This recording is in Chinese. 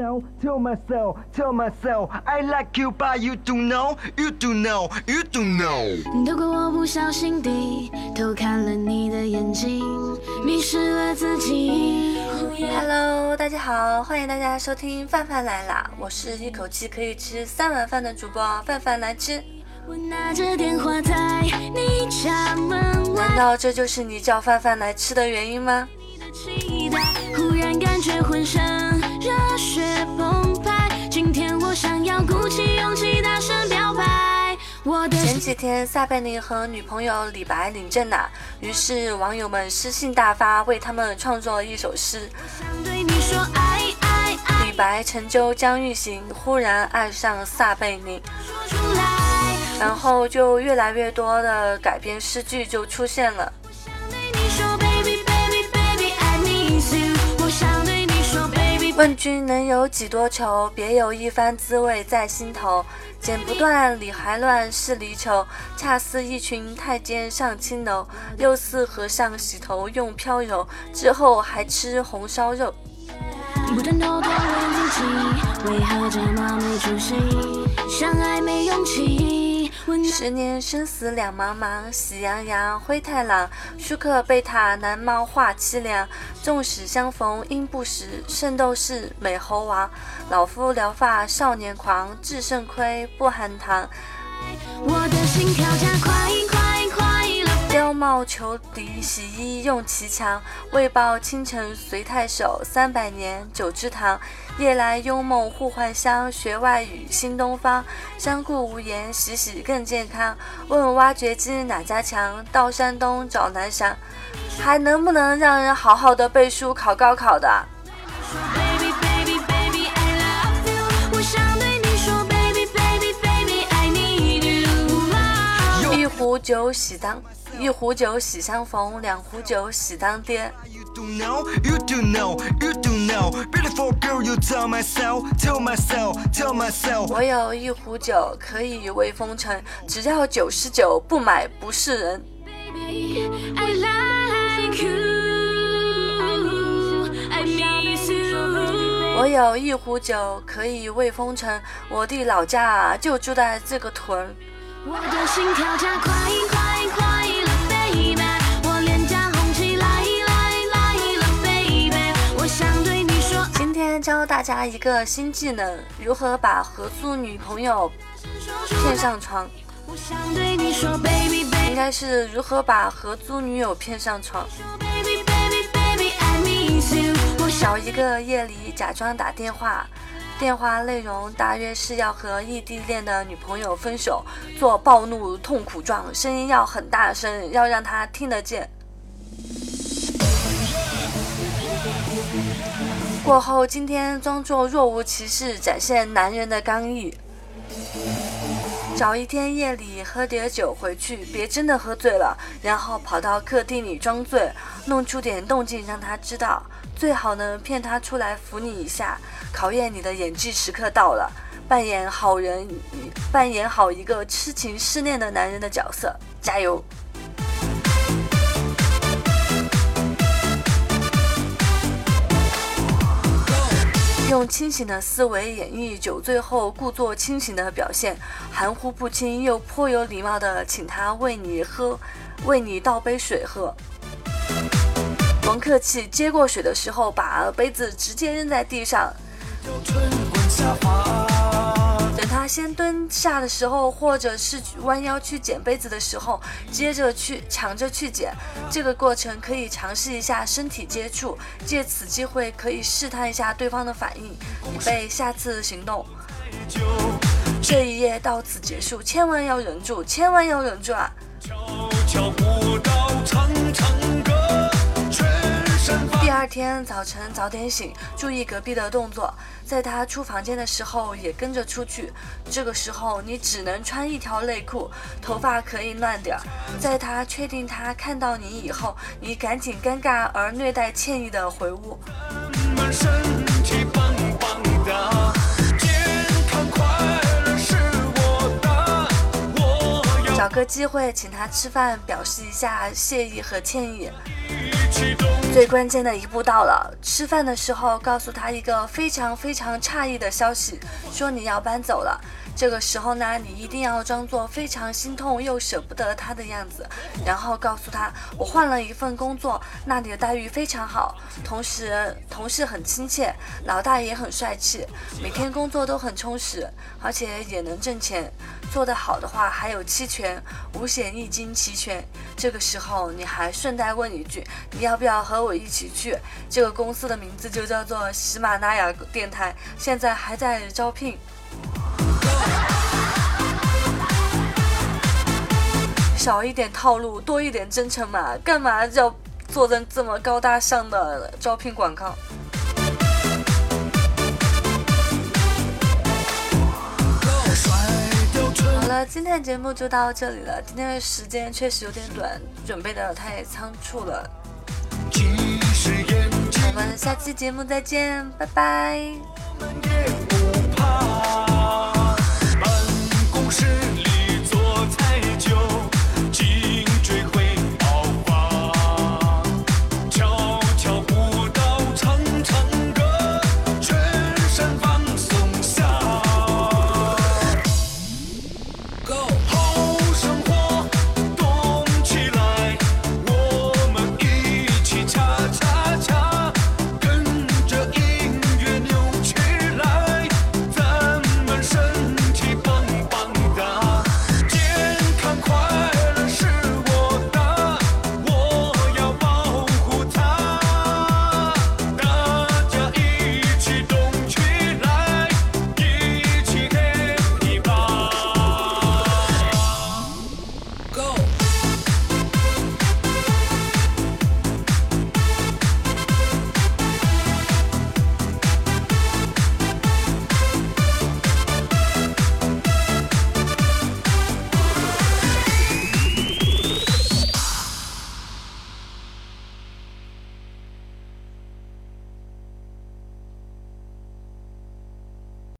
Tell myself, tell myself, I like you, but you don't know, you don't know, you don't know. 如果我不小心地偷看了你的眼睛，迷失了自己。Hello，大家好，欢迎大家收听范范来啦！我是一口气可以吃三碗饭的主播范范来吃。我拿着电话在你家门外难道这就是你叫范范来吃的原因吗？期待，忽然感觉浑身几天撒贝宁和女朋友李白领证了，于是网友们诗兴大发，为他们创作了一首诗。李白乘舟将欲行，忽然爱上撒贝宁。然后就越来越多的改编诗句就出现了。问君能有几多愁？别有一番滋味在心头。剪不断，理还乱，是离愁。恰似一群太监上青楼，又似和尚洗头用飘柔，之后还吃红烧肉。不断偷偷问自己，为何这么没出息？相爱没勇气，问十年生死两茫茫，喜羊羊，灰太狼。舒克贝塔南猫化凄凉，纵使相逢应不识。圣斗士美猴王，老夫聊发少年狂，至肾亏不含糖。我的心跳加快。貂帽裘底洗衣用其强，为报倾城随太守。三百年九芝堂，夜来幽梦互换香。学外语新东方，相顾无言，洗洗更健康。问挖掘机哪家强？到山东找南翔。还能不能让人好好的背书考高考的？酒喜当，一壶酒喜相逢，两壶酒喜当爹。我有一壶酒，可以慰风尘，只要九十九，不买不是人。Baby I like you I miss you。我有一壶酒，可以慰风尘，我的老家啊就住在这个屯。我的心跳加快快快了，baby，我脸颊红起来来来了，baby，我想对你说，今天教大家一个新技能，如何把合租女朋友。骗上床，我想对你说，baby 应 baby 该是如何把合租女友骗上床。baby baby baby I miss you。找一个夜里假装打电话，电话内容大约是要和异地恋的女朋友分手，做暴怒痛苦状，声音要很大声，要让她听得见。过后，今天装作若无其事，展现男人的刚毅。找一天夜里喝点酒回去，别真的喝醉了，然后跑到客厅里装醉，弄出点动静让他知道。最好呢骗他出来扶你一下，考验你的演技时刻到了，扮演好人，扮演好一个痴情失恋的男人的角色，加油！用清醒的思维演绎酒醉后故作清醒的表现，含糊不清又颇有礼貌的请他为你喝，为你倒杯水喝。甭客气，接过水的时候把杯子直接扔在地上。先蹲下的时候，或者是弯腰去捡杯子的时候，接着去抢着去捡。这个过程可以尝试一下身体接触，借此机会可以试探一下对方的反应，以备下次行动。这一页到此结束，千万要忍住，千万要忍住啊！悄悄二天早晨早点醒，注意隔壁的动作，在他出房间的时候也跟着出去。这个时候你只能穿一条内裤，头发可以乱点儿。在他确定他看到你以后，你赶紧尴尬而略带歉意的回屋。找个机会请他吃饭，表示一下谢意和歉意。最关键的一步到了，吃饭的时候告诉他一个非常非常诧异的消息，说你要搬走了。这个时候呢，你一定要装作非常心痛又舍不得他的样子，然后告诉他我换了一份工作，那里的待遇非常好，同时同事很亲切，老大也很帅气，每天工作都很充实，而且也能挣钱。做得好的话还有期权，五险一金齐全。这个时候你还顺带问一句，要不要和我一起去？这个公司的名字就叫做喜马拉雅电台，现在还在招聘。少一点套路，多一点真诚嘛？干嘛要做的这么高大上的招聘广告？好了，今天的节目就到这里了。今天的时间确实有点短，准备的太仓促了。即使眼我们下期节目再见，拜拜。我们也不怕办公室。